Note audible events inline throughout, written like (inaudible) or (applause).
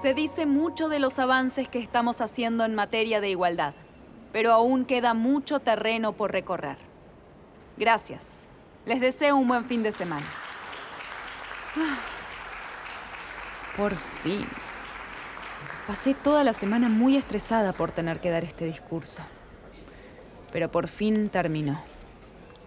Se dice mucho de los avances que estamos haciendo en materia de igualdad, pero aún queda mucho terreno por recorrer. Gracias. Les deseo un buen fin de semana. (sighs) Por fin. Pasé toda la semana muy estresada por tener que dar este discurso. Pero por fin terminó.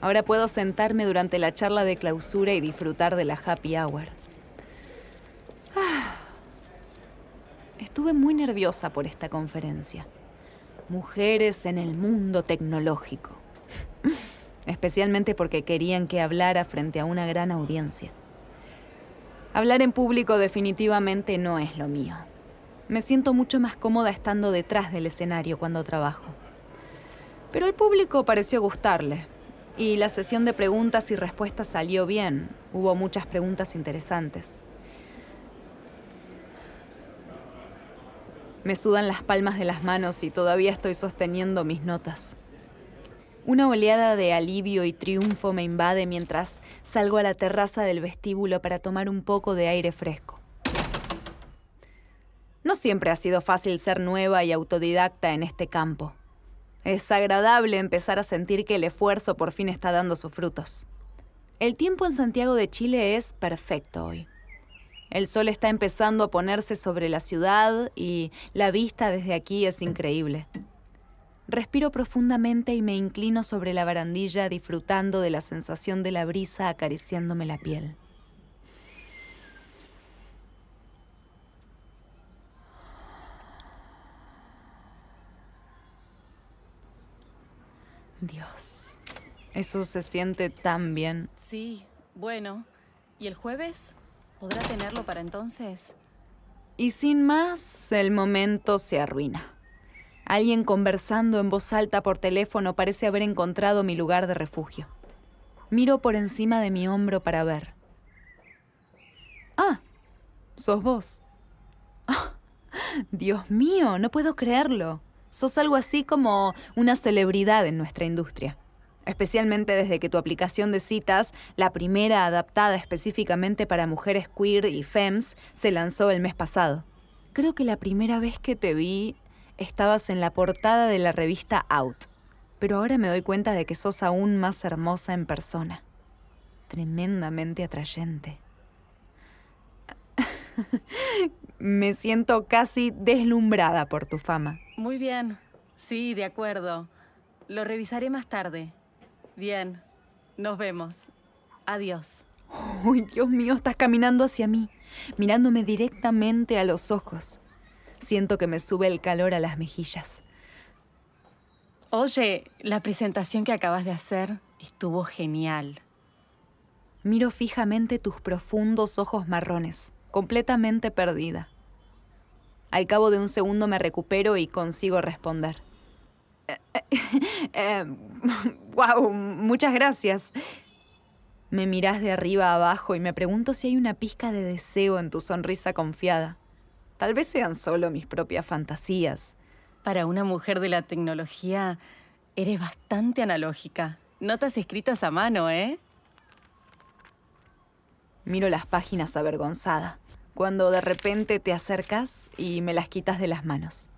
Ahora puedo sentarme durante la charla de clausura y disfrutar de la happy hour. Estuve muy nerviosa por esta conferencia. Mujeres en el mundo tecnológico. (laughs) Especialmente porque querían que hablara frente a una gran audiencia. Hablar en público definitivamente no es lo mío. Me siento mucho más cómoda estando detrás del escenario cuando trabajo. Pero al público pareció gustarle. Y la sesión de preguntas y respuestas salió bien. Hubo muchas preguntas interesantes. Me sudan las palmas de las manos y todavía estoy sosteniendo mis notas. Una oleada de alivio y triunfo me invade mientras salgo a la terraza del vestíbulo para tomar un poco de aire fresco. No siempre ha sido fácil ser nueva y autodidacta en este campo. Es agradable empezar a sentir que el esfuerzo por fin está dando sus frutos. El tiempo en Santiago de Chile es perfecto hoy. El sol está empezando a ponerse sobre la ciudad y la vista desde aquí es increíble. Respiro profundamente y me inclino sobre la barandilla disfrutando de la sensación de la brisa acariciándome la piel. Dios, eso se siente tan bien. Sí, bueno. ¿Y el jueves? ¿Podrá tenerlo para entonces? Y sin más, el momento se arruina. Alguien conversando en voz alta por teléfono parece haber encontrado mi lugar de refugio. Miro por encima de mi hombro para ver. Ah, sos vos. Ah, Dios mío, no puedo creerlo. Sos algo así como una celebridad en nuestra industria. Especialmente desde que tu aplicación de citas, la primera adaptada específicamente para mujeres queer y femmes, se lanzó el mes pasado. Creo que la primera vez que te vi estabas en la portada de la revista Out, pero ahora me doy cuenta de que sos aún más hermosa en persona. Tremendamente atrayente. (laughs) me siento casi deslumbrada por tu fama. Muy bien. Sí, de acuerdo. Lo revisaré más tarde. Bien. Nos vemos. Adiós. Uy, Dios mío, estás caminando hacia mí, mirándome directamente a los ojos. Siento que me sube el calor a las mejillas. Oye, la presentación que acabas de hacer estuvo genial. Miro fijamente tus profundos ojos marrones, completamente perdida. Al cabo de un segundo me recupero y consigo responder. (laughs) Eh, wow, muchas gracias. Me miras de arriba a abajo y me pregunto si hay una pizca de deseo en tu sonrisa confiada. Tal vez sean solo mis propias fantasías. Para una mujer de la tecnología, eres bastante analógica. Notas escritas a mano, ¿eh? Miro las páginas avergonzada, cuando de repente te acercas y me las quitas de las manos.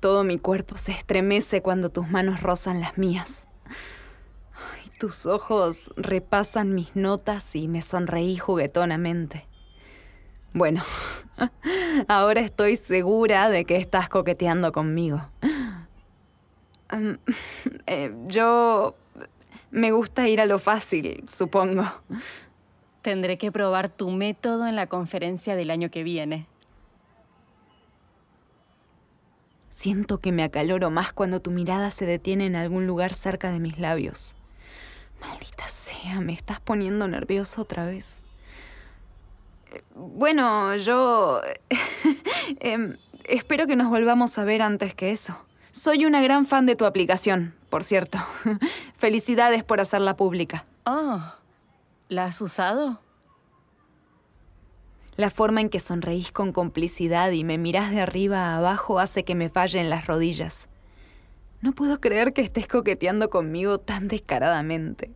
Todo mi cuerpo se estremece cuando tus manos rozan las mías. Tus ojos repasan mis notas y me sonreí juguetonamente. Bueno, (laughs) ahora estoy segura de que estás coqueteando conmigo. (laughs) Eh, yo... Me gusta ir a lo fácil, supongo. Tendré que probar tu método en la conferencia del año que viene. Siento que me acaloro más cuando tu mirada se detiene en algún lugar cerca de mis labios. Maldita sea, me estás poniendo nervioso otra vez. Bueno, yo... (laughs) Em, espero que nos volvamos a ver antes que eso. Soy una gran fan de tu aplicación, por cierto. (laughs) Felicidades por hacerla pública. Oh, ¿la has usado? La forma en que sonreís con complicidad y me mirás de arriba a abajo hace que me fallen las rodillas. No puedo creer que estés coqueteando conmigo tan descaradamente.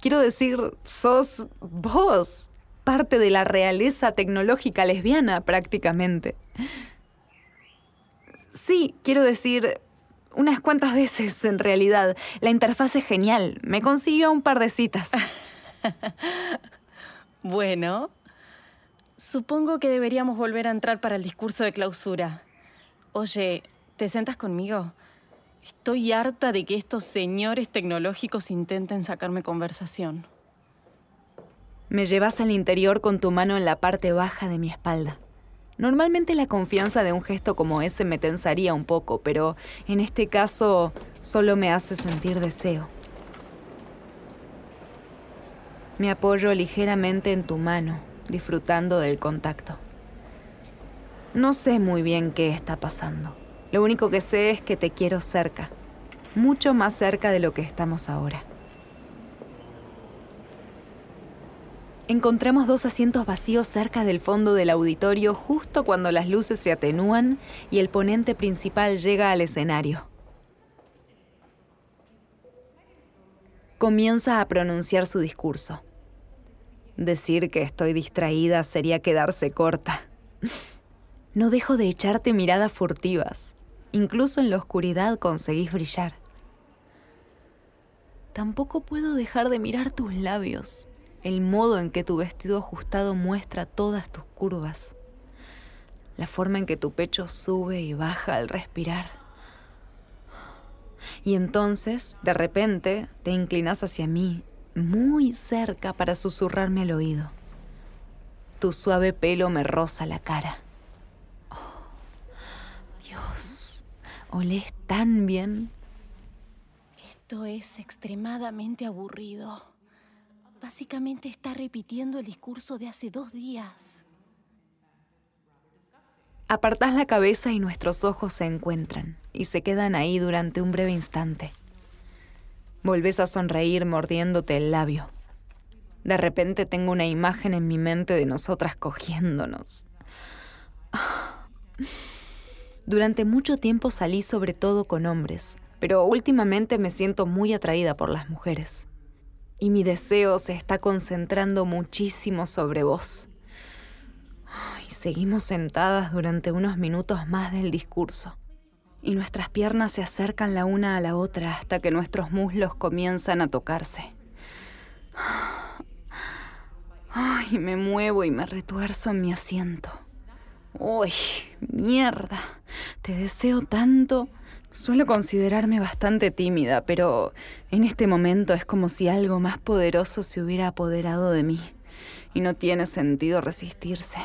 Quiero decir, sos vos. parte de la realeza tecnológica lesbiana prácticamente. Sí, quiero decir, unas cuantas veces en realidad. La interfaz es genial. Me consiguió un par de citas. (laughs) bueno, supongo que deberíamos volver a entrar para el discurso de clausura. Oye, ¿te sentas conmigo? Estoy harta de que estos señores tecnológicos intenten sacarme conversación. Me llevas al interior con tu mano en la parte baja de mi espalda. Normalmente la confianza de un gesto como ese me tensaría un poco, pero en este caso solo me hace sentir deseo. Me apoyo ligeramente en tu mano, disfrutando del contacto. No sé muy bien qué está pasando. Lo único que sé es que te quiero cerca, mucho más cerca de lo que estamos ahora. Encontramos dos asientos vacíos cerca del fondo del auditorio justo cuando las luces se atenúan y el ponente principal llega al escenario. Comienza a pronunciar su discurso. Decir que estoy distraída sería quedarse corta. No dejo de echarte miradas furtivas. Incluso en la oscuridad conseguís brillar. Tampoco puedo dejar de mirar tus labios el modo en que tu vestido ajustado muestra todas tus curvas, la forma en que tu pecho sube y baja al respirar. Y entonces, de repente, te inclinas hacia mí, muy cerca para susurrarme al oído. Tu suave pelo me roza la cara. Oh, Dios, olés tan bien. Esto es extremadamente aburrido. Básicamente está repitiendo el discurso de hace dos días. Apartás la cabeza y nuestros ojos se encuentran y se quedan ahí durante un breve instante. Volves a sonreír mordiéndote el labio. De repente tengo una imagen en mi mente de nosotras cogiéndonos. Durante mucho tiempo salí sobre todo con hombres, pero últimamente me siento muy atraída por las mujeres y mi deseo se está concentrando muchísimo sobre vos. Y seguimos sentadas durante unos minutos más del discurso. Y nuestras piernas se acercan la una a la otra hasta que nuestros muslos comienzan a tocarse. Ay, me muevo y me retuerzo en mi asiento. ¡Uy, mierda! Te deseo tanto. Suelo considerarme bastante tímida, pero en este momento es como si algo más poderoso se hubiera apoderado de mí y no tiene sentido resistirse.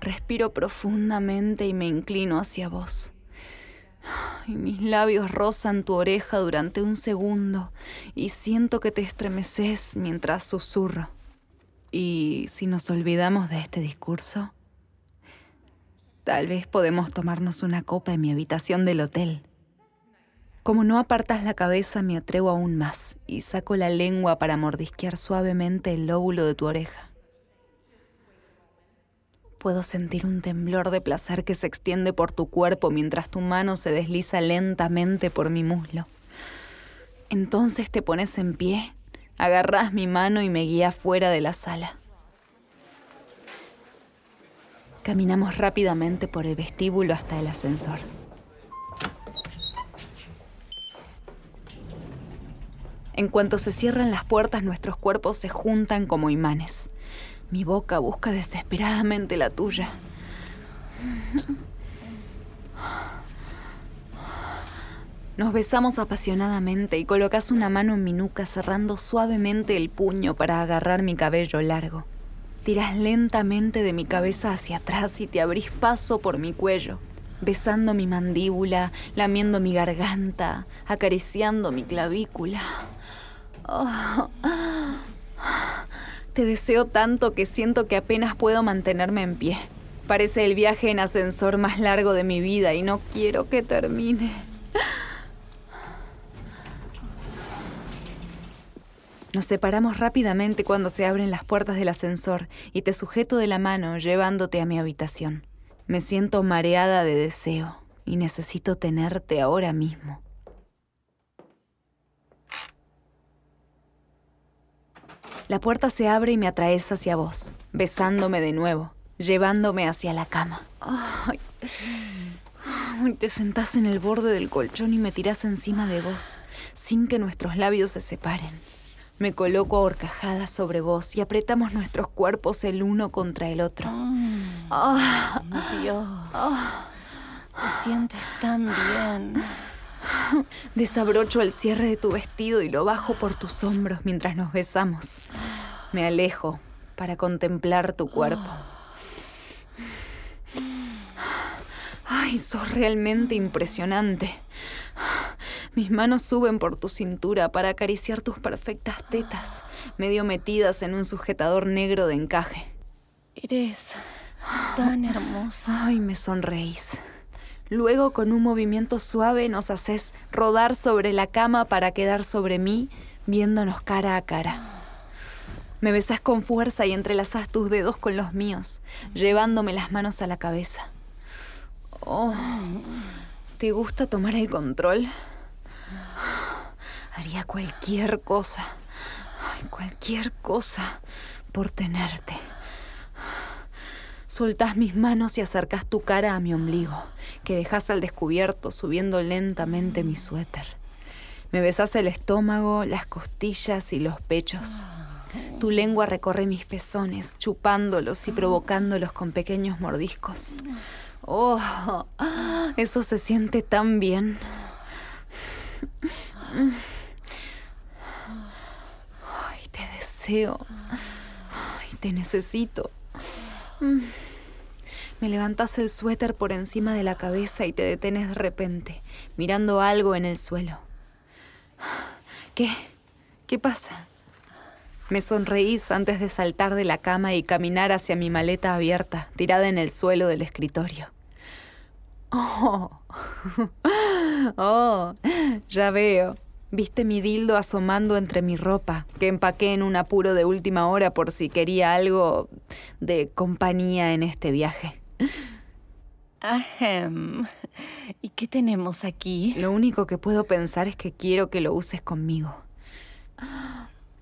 Respiro profundamente y me inclino hacia vos. Y mis labios rozan tu oreja durante un segundo y siento que te estremeces mientras susurro. ¿Y si nos olvidamos de este discurso? Tal vez podemos tomarnos una copa en mi habitación del hotel. Como no apartas la cabeza, me atrevo aún más y saco la lengua para mordisquear suavemente el lóbulo de tu oreja. Puedo sentir un temblor de placer que se extiende por tu cuerpo mientras tu mano se desliza lentamente por mi muslo. Entonces te pones en pie, agarras mi mano y me guías fuera de la sala. Caminamos rápidamente por el vestíbulo hasta el ascensor. En cuanto se cierran las puertas, nuestros cuerpos se juntan como imanes. Mi boca busca desesperadamente la tuya. Nos besamos apasionadamente y colocas una mano en mi nuca cerrando suavemente el puño para agarrar mi cabello largo. Tiras lentamente de mi cabeza hacia atrás y te abrís paso por mi cuello, besando mi mandíbula, lamiendo mi garganta, acariciando mi clavícula. Oh. Te deseo tanto que siento que apenas puedo mantenerme en pie. Parece el viaje en ascensor más largo de mi vida y no quiero que termine. Nos separamos rápidamente cuando se abren las puertas del ascensor y te sujeto de la mano llevándote a mi habitación. Me siento mareada de deseo y necesito tenerte ahora mismo. La puerta se abre y me atraes hacia vos, besándome de nuevo, llevándome hacia la cama. Ay. te sentás en el borde del colchón y me tirás encima de vos, sin que nuestros labios se separen. Me coloco a horcajadas sobre vos y apretamos nuestros cuerpos el uno contra el otro. Ah, Dios. Te sientes tan bien. (laughs) Desabrocho el cierre de tu vestido y lo bajo por tus hombros mientras nos besamos. Me alejo para contemplar tu cuerpo. Ay, sos realmente impresionante. Mis manos suben por tu cintura para acariciar tus perfectas tetas, medio metidas en un sujetador negro de encaje. Eres tan hermosa. Ay, me sonreís. Luego, con un movimiento suave, nos haces rodar sobre la cama para quedar sobre mí, viéndonos cara a cara. Me besas con fuerza y entrelazas tus dedos con los míos, llevándome las manos a la cabeza. Oh, ¿te gusta tomar el control? Haría cualquier cosa, cualquier cosa por tenerte. Soltás mis manos y acercas tu cara a mi ombligo, que dejas al descubierto subiendo lentamente mi suéter. Me besas el estómago, las costillas y los pechos. Tu lengua recorre mis pezones, chupándolos y provocándolos con pequeños mordiscos. Oh, eso se siente tan bien. Ay, te deseo. Ay, te necesito. Me levantas el suéter por encima de la cabeza y te detenes de repente, mirando algo en el suelo. ¿Qué? ¿Qué pasa? Me sonreís antes de saltar de la cama y caminar hacia mi maleta abierta, tirada en el suelo del escritorio. Oh, (laughs) oh, ya veo. Viste mi dildo asomando entre mi ropa, que empaqué en un apuro de última hora por si quería algo de compañía en este viaje. Ahem. ¿Y qué tenemos aquí? Lo único que puedo pensar es que quiero que lo uses conmigo.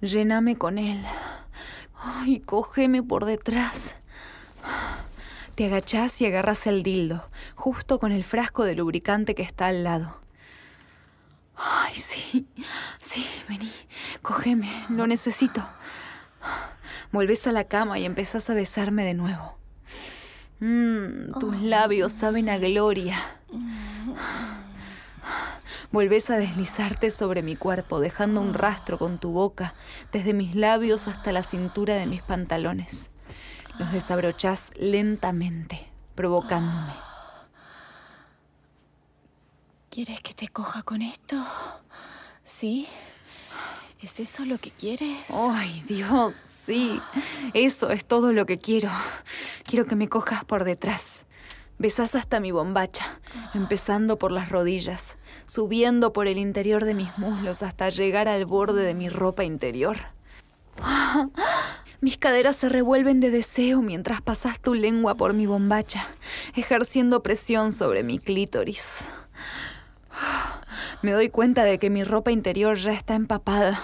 Lléname con él. Ay, cógeme por detrás. Te agachás y agarras el dildo, justo con el frasco de lubricante que está al lado. Ay, sí, sí, vení, cógeme, lo necesito. Volvés a la cama y empezás a besarme de nuevo. Mmm, tus labios saben a gloria. Volvés a deslizarte sobre mi cuerpo, dejando un rastro con tu boca, desde mis labios hasta la cintura de mis pantalones. Los desabrochás lentamente, provocándome. ¿Quieres que te coja con esto? ¿Sí? ¿Es eso lo que quieres? Ay, Dios, sí. Eso es todo lo que quiero. Quiero que me cojas por detrás. Besás hasta mi bombacha, empezando por las rodillas, subiendo por el interior de mis muslos hasta llegar al borde de mi ropa interior. Mis caderas se revuelven de deseo mientras pasas tu lengua por mi bombacha, ejerciendo presión sobre mi clítoris. Me doy cuenta de que mi ropa interior ya está empapada.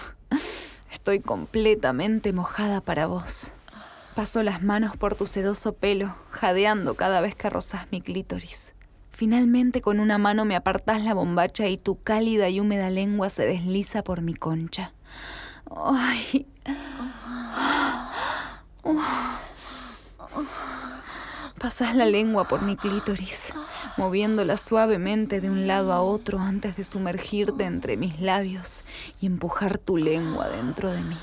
Estoy completamente mojada para vos. Paso las manos por tu sedoso pelo, jadeando cada vez que rozas mi clítoris. Finalmente con una mano me apartás la bombacha y tu cálida y húmeda lengua se desliza por mi concha. Ay. Pasas la lengua por mi clítoris, moviéndola suavemente de un lado a otro antes de sumergirte entre mis labios y empujar tu lengua dentro de mí.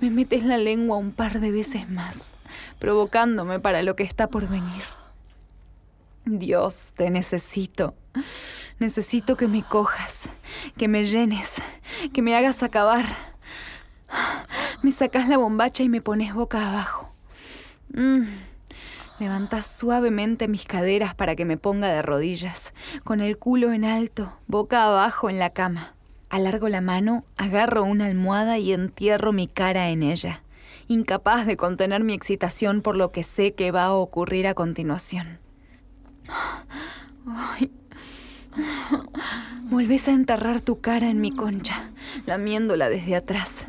Me metes la lengua un par de veces más, provocándome para lo que está por venir. Dios, te necesito. Necesito que me cojas, que me llenes, que me hagas acabar. Me sacas la bombacha y me pones boca abajo. Mm. Levantas suavemente mis caderas para que me ponga de rodillas, con el culo en alto, boca abajo en la cama. Alargo la mano, agarro una almohada y entierro mi cara en ella, incapaz de contener mi excitación por lo que sé que va a ocurrir a continuación. Ay, (laughs) Volvés a enterrar tu cara en mi concha, lamiéndola desde atrás,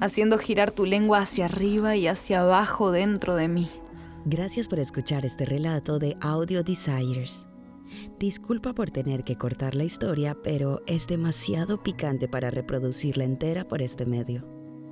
haciendo girar tu lengua hacia arriba y hacia abajo dentro de mí. Gracias por escuchar este relato de Audio Desires. Disculpa por tener que cortar la historia, pero es demasiado picante para reproducirla entera por este medio.